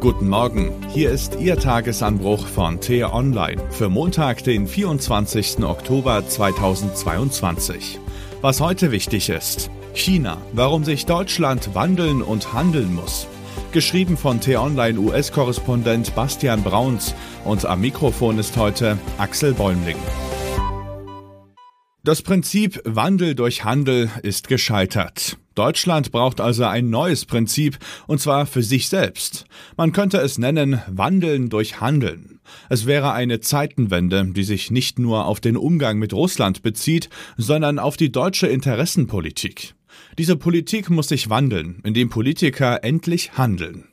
Guten Morgen, hier ist Ihr Tagesanbruch von T-Online für Montag, den 24. Oktober 2022. Was heute wichtig ist. China, warum sich Deutschland wandeln und handeln muss. Geschrieben von T-Online US-Korrespondent Bastian Brauns und am Mikrofon ist heute Axel Bäumling. Das Prinzip Wandel durch Handel ist gescheitert. Deutschland braucht also ein neues Prinzip, und zwar für sich selbst. Man könnte es nennen Wandeln durch Handeln. Es wäre eine Zeitenwende, die sich nicht nur auf den Umgang mit Russland bezieht, sondern auf die deutsche Interessenpolitik. Diese Politik muss sich wandeln, indem Politiker endlich handeln.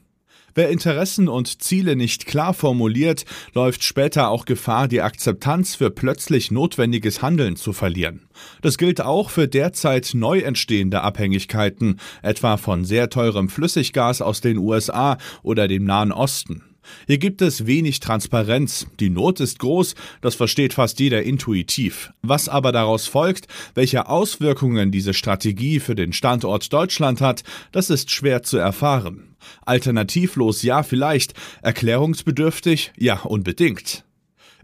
Wer Interessen und Ziele nicht klar formuliert, läuft später auch Gefahr, die Akzeptanz für plötzlich notwendiges Handeln zu verlieren. Das gilt auch für derzeit neu entstehende Abhängigkeiten, etwa von sehr teurem Flüssiggas aus den USA oder dem Nahen Osten. Hier gibt es wenig Transparenz, die Not ist groß, das versteht fast jeder intuitiv. Was aber daraus folgt, welche Auswirkungen diese Strategie für den Standort Deutschland hat, das ist schwer zu erfahren. Alternativlos ja vielleicht, erklärungsbedürftig ja unbedingt.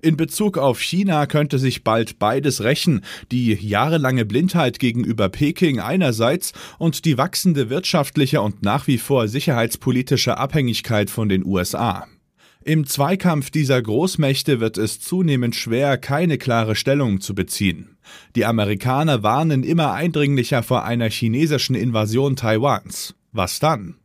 In Bezug auf China könnte sich bald beides rächen, die jahrelange Blindheit gegenüber Peking einerseits und die wachsende wirtschaftliche und nach wie vor sicherheitspolitische Abhängigkeit von den USA. Im Zweikampf dieser Großmächte wird es zunehmend schwer, keine klare Stellung zu beziehen. Die Amerikaner warnen immer eindringlicher vor einer chinesischen Invasion Taiwans. Was dann?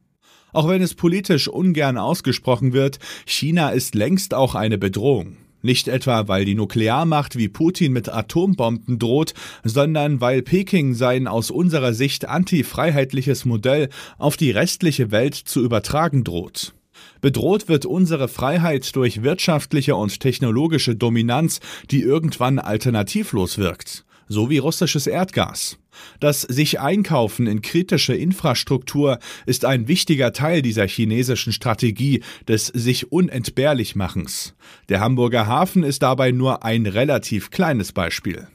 Auch wenn es politisch ungern ausgesprochen wird, China ist längst auch eine Bedrohung. Nicht etwa, weil die Nuklearmacht wie Putin mit Atombomben droht, sondern weil Peking sein aus unserer Sicht antifreiheitliches Modell auf die restliche Welt zu übertragen droht. Bedroht wird unsere Freiheit durch wirtschaftliche und technologische Dominanz, die irgendwann alternativlos wirkt so wie russisches Erdgas. Das sich einkaufen in kritische Infrastruktur ist ein wichtiger Teil dieser chinesischen Strategie des sich unentbehrlich machens. Der Hamburger Hafen ist dabei nur ein relativ kleines Beispiel.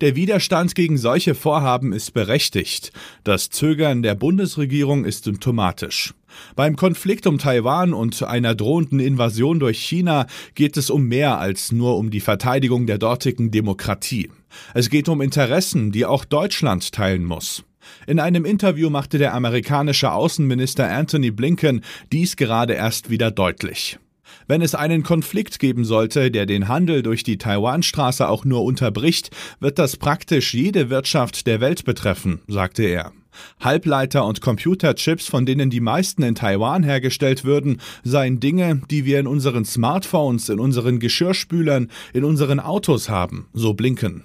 Der Widerstand gegen solche Vorhaben ist berechtigt. Das Zögern der Bundesregierung ist symptomatisch. Beim Konflikt um Taiwan und einer drohenden Invasion durch China geht es um mehr als nur um die Verteidigung der dortigen Demokratie. Es geht um Interessen, die auch Deutschland teilen muss. In einem Interview machte der amerikanische Außenminister Anthony Blinken dies gerade erst wieder deutlich. Wenn es einen Konflikt geben sollte, der den Handel durch die Taiwanstraße auch nur unterbricht, wird das praktisch jede Wirtschaft der Welt betreffen, sagte er. Halbleiter und Computerchips, von denen die meisten in Taiwan hergestellt würden, seien Dinge, die wir in unseren Smartphones, in unseren Geschirrspülern, in unseren Autos haben, so Blinken.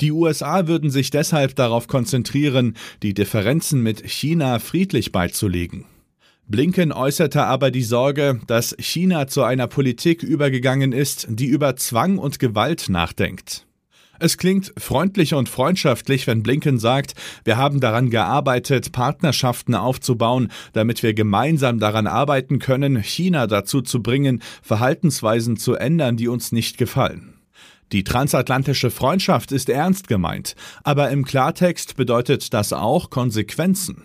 Die USA würden sich deshalb darauf konzentrieren, die Differenzen mit China friedlich beizulegen. Blinken äußerte aber die Sorge, dass China zu einer Politik übergegangen ist, die über Zwang und Gewalt nachdenkt. Es klingt freundlich und freundschaftlich, wenn Blinken sagt, wir haben daran gearbeitet, Partnerschaften aufzubauen, damit wir gemeinsam daran arbeiten können, China dazu zu bringen, Verhaltensweisen zu ändern, die uns nicht gefallen. Die transatlantische Freundschaft ist ernst gemeint, aber im Klartext bedeutet das auch Konsequenzen.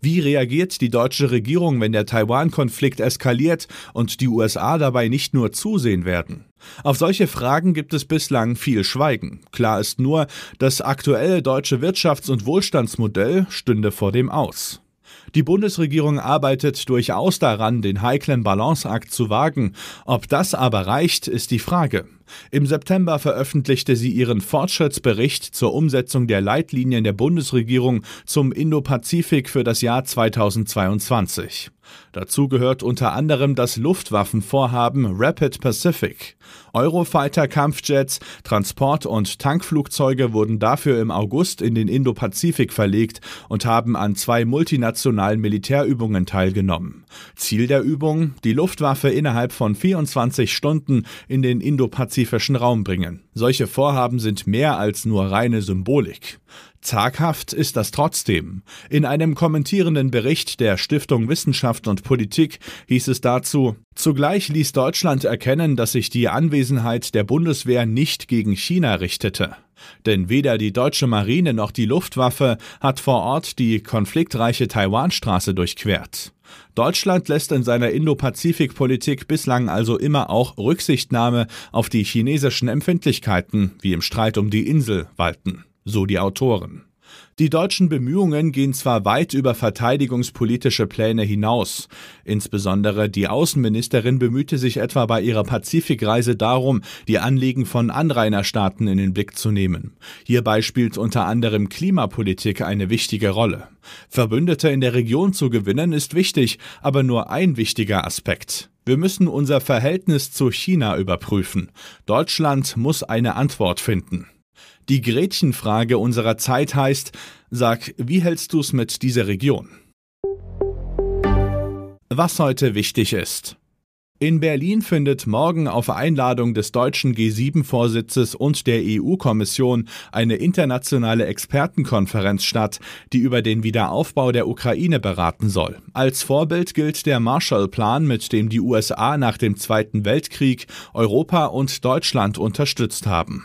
Wie reagiert die deutsche Regierung, wenn der Taiwan-Konflikt eskaliert und die USA dabei nicht nur zusehen werden? Auf solche Fragen gibt es bislang viel Schweigen. Klar ist nur, das aktuelle deutsche Wirtschafts- und Wohlstandsmodell stünde vor dem Aus. Die Bundesregierung arbeitet durchaus daran, den heiklen Balanceakt zu wagen. Ob das aber reicht, ist die Frage. Im September veröffentlichte sie ihren Fortschrittsbericht zur Umsetzung der Leitlinien der Bundesregierung zum Indo-Pazifik für das Jahr 2022. Dazu gehört unter anderem das Luftwaffenvorhaben Rapid Pacific. Eurofighter-Kampfjets, Transport- und Tankflugzeuge wurden dafür im August in den Indo-Pazifik verlegt und haben an zwei multinationalen Militärübungen teilgenommen. Ziel der Übung, die Luftwaffe innerhalb von 24 Stunden in den Indo-Pazifischen Raum bringen. Solche Vorhaben sind mehr als nur reine Symbolik. Zaghaft ist das trotzdem. In einem kommentierenden Bericht der Stiftung Wissenschaft und Politik hieß es dazu, zugleich ließ Deutschland erkennen, dass sich die Anwesenheit der Bundeswehr nicht gegen China richtete. Denn weder die deutsche Marine noch die Luftwaffe hat vor Ort die konfliktreiche Taiwanstraße durchquert. Deutschland lässt in seiner Indo-Pazifik-Politik bislang also immer auch Rücksichtnahme auf die chinesischen Empfindlichkeiten, wie im Streit um die Insel, walten so die Autoren. Die deutschen Bemühungen gehen zwar weit über verteidigungspolitische Pläne hinaus. Insbesondere die Außenministerin bemühte sich etwa bei ihrer Pazifikreise darum, die Anliegen von Anrainerstaaten in den Blick zu nehmen. Hierbei spielt unter anderem Klimapolitik eine wichtige Rolle. Verbündete in der Region zu gewinnen ist wichtig, aber nur ein wichtiger Aspekt. Wir müssen unser Verhältnis zu China überprüfen. Deutschland muss eine Antwort finden. Die Gretchenfrage unserer Zeit heißt, sag, wie hältst du's mit dieser Region? Was heute wichtig ist. In Berlin findet morgen auf Einladung des deutschen G7-Vorsitzes und der EU-Kommission eine internationale Expertenkonferenz statt, die über den Wiederaufbau der Ukraine beraten soll. Als Vorbild gilt der Marshallplan, mit dem die USA nach dem Zweiten Weltkrieg Europa und Deutschland unterstützt haben.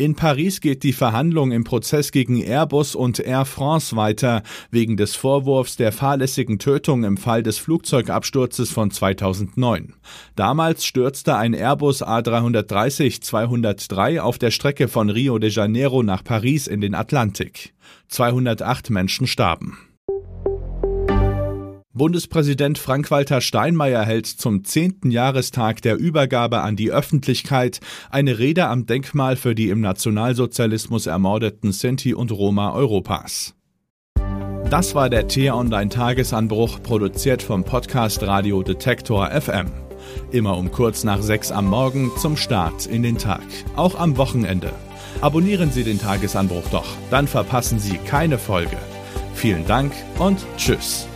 In Paris geht die Verhandlung im Prozess gegen Airbus und Air France weiter, wegen des Vorwurfs der fahrlässigen Tötung im Fall des Flugzeugabsturzes von 2009. Damals stürzte ein Airbus A330-203 auf der Strecke von Rio de Janeiro nach Paris in den Atlantik. 208 Menschen starben. Bundespräsident Frank-Walter Steinmeier hält zum zehnten Jahrestag der Übergabe an die Öffentlichkeit eine Rede am Denkmal für die im Nationalsozialismus ermordeten Sinti und Roma Europas. Das war der T-Online-Tagesanbruch, produziert vom Podcast Radio Detektor FM. Immer um kurz nach sechs am Morgen zum Start in den Tag, auch am Wochenende. Abonnieren Sie den Tagesanbruch doch, dann verpassen Sie keine Folge. Vielen Dank und Tschüss.